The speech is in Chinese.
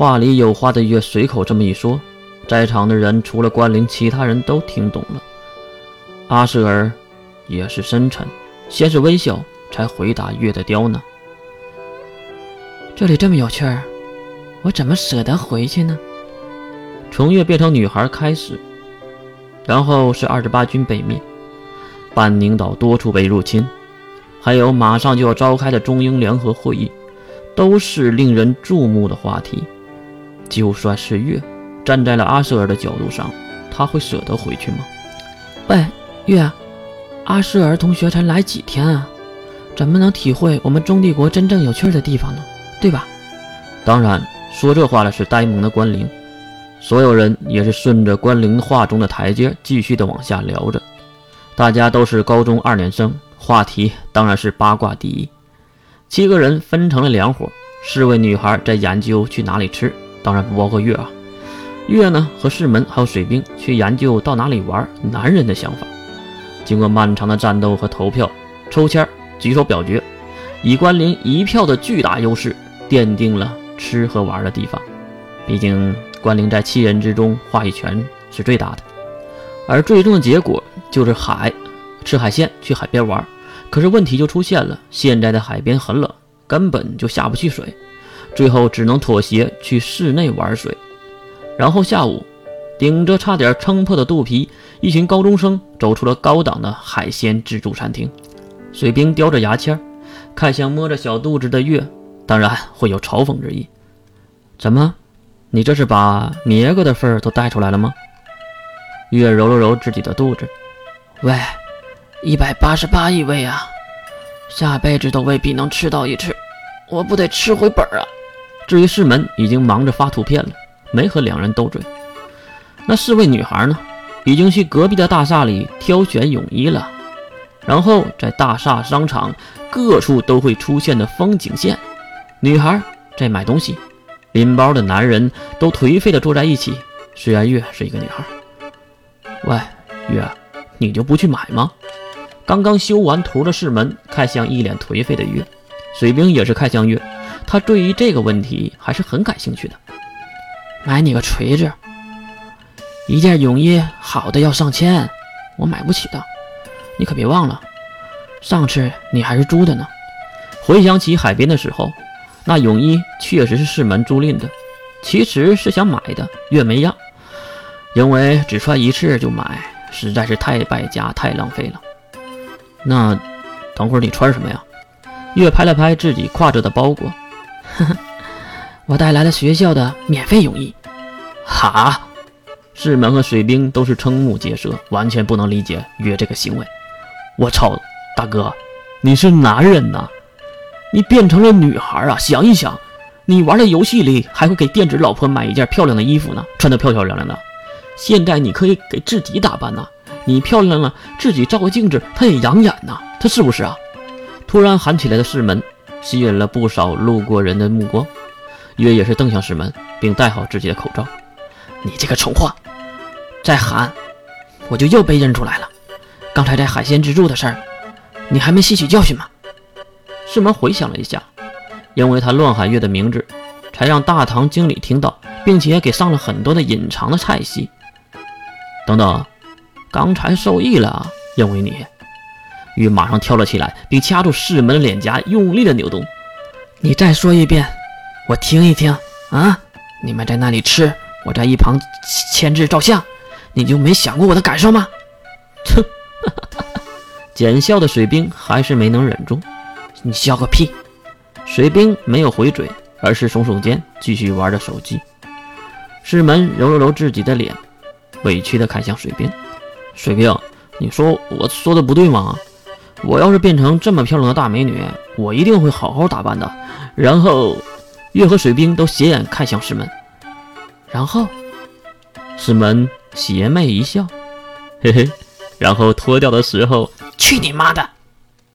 话里有话的月随口这么一说，在场的人除了关灵，其他人都听懂了。阿舍尔也是深沉，先是微笑，才回答月的刁难。这里这么有趣儿，我怎么舍得回去呢？从月变成女孩开始，然后是二十八军北面，半宁岛多处被入侵，还有马上就要召开的中英联合会议，都是令人注目的话题。就算是月站在了阿舍尔的角度上，他会舍得回去吗？喂，月，阿舍尔同学才来几天啊，怎么能体会我们中帝国真正有趣的地方呢？对吧？当然，说这话的是呆萌的关灵。所有人也是顺着关灵话中的台阶继续的往下聊着。大家都是高中二年生，话题当然是八卦第一。七个人分成了两伙，四位女孩在研究去哪里吃，当然不包括月啊。月呢和士门还有水兵去研究到哪里玩，男人的想法。经过漫长的战斗和投票、抽签、举手表决，以关林一票的巨大优势。奠定了吃和玩的地方，毕竟关林在七人之中话语权是最大的，而最终的结果就是海，吃海鲜，去海边玩。可是问题就出现了，现在的海边很冷，根本就下不去水，最后只能妥协去室内玩水。然后下午，顶着差点撑破的肚皮，一群高中生走出了高档的海鲜自助餐厅，水兵叼着牙签，看向摸着小肚子的月。当然会有嘲讽之意。怎么，你这是把别个的份儿都带出来了吗？月揉了揉自己的肚子，喂，一百八十八一位啊，下辈子都未必能吃到一次，我不得吃回本啊！至于世门，已经忙着发图片了，没和两人斗嘴。那四位女孩呢？已经去隔壁的大厦里挑选泳衣了，然后在大厦、商场各处都会出现的风景线。女孩在买东西，拎包的男人都颓废的坐在一起。虽然月是一个女孩，喂，月，你就不去买吗？刚刚修完图的世门看向一脸颓废的月，水兵也是看向月，他对于这个问题还是很感兴趣的。买你个锤子！一件泳衣好的要上千，我买不起的。你可别忘了，上次你还是租的呢。回想起海边的时候。那泳衣确实是世门租赁的，其实是想买的，月没要，因为只穿一次就买，实在是太败家，太浪费了。那等会儿你穿什么呀？月拍了拍自己挎着的包裹，呵呵，我带来了学校的免费泳衣。哈！士门和水兵都是瞠目结舌，完全不能理解约这个行为。我操，大哥，你是男人呐！你变成了女孩啊！想一想，你玩的游戏里还会给电子老婆买一件漂亮的衣服呢，穿得漂漂亮亮的。现在你可以给自己打扮呐，你漂亮了，自己照个镜子，她也养眼呐，她是不是啊？突然喊起来的士门吸引了不少路过人的目光，月也是瞪向石门，并戴好自己的口罩。你这个蠢货，再喊，我就又被认出来了。刚才在海鲜自助的事儿，你还没吸取教训吗？石门回想了一下，因为他乱喊月的名字，才让大堂经理听到，并且给上了很多的隐藏的菜系。等等，刚才受益了，因为你。月马上跳了起来，并掐住世门的脸颊，用力的扭动。你再说一遍，我听一听啊！你们在那里吃，我在一旁牵制照相，你就没想过我的感受吗？哼！奸笑的水兵还是没能忍住。你笑个屁！水兵没有回嘴，而是耸耸肩，继续玩着手机。世门揉了揉自己的脸，委屈的看向水兵：“水兵，你说我说的不对吗？我要是变成这么漂亮的大美女，我一定会好好打扮的。”然后，月河水兵都斜眼看向石门。然后，石门邪魅一笑：“嘿嘿。”然后脱掉的时候，去你妈的！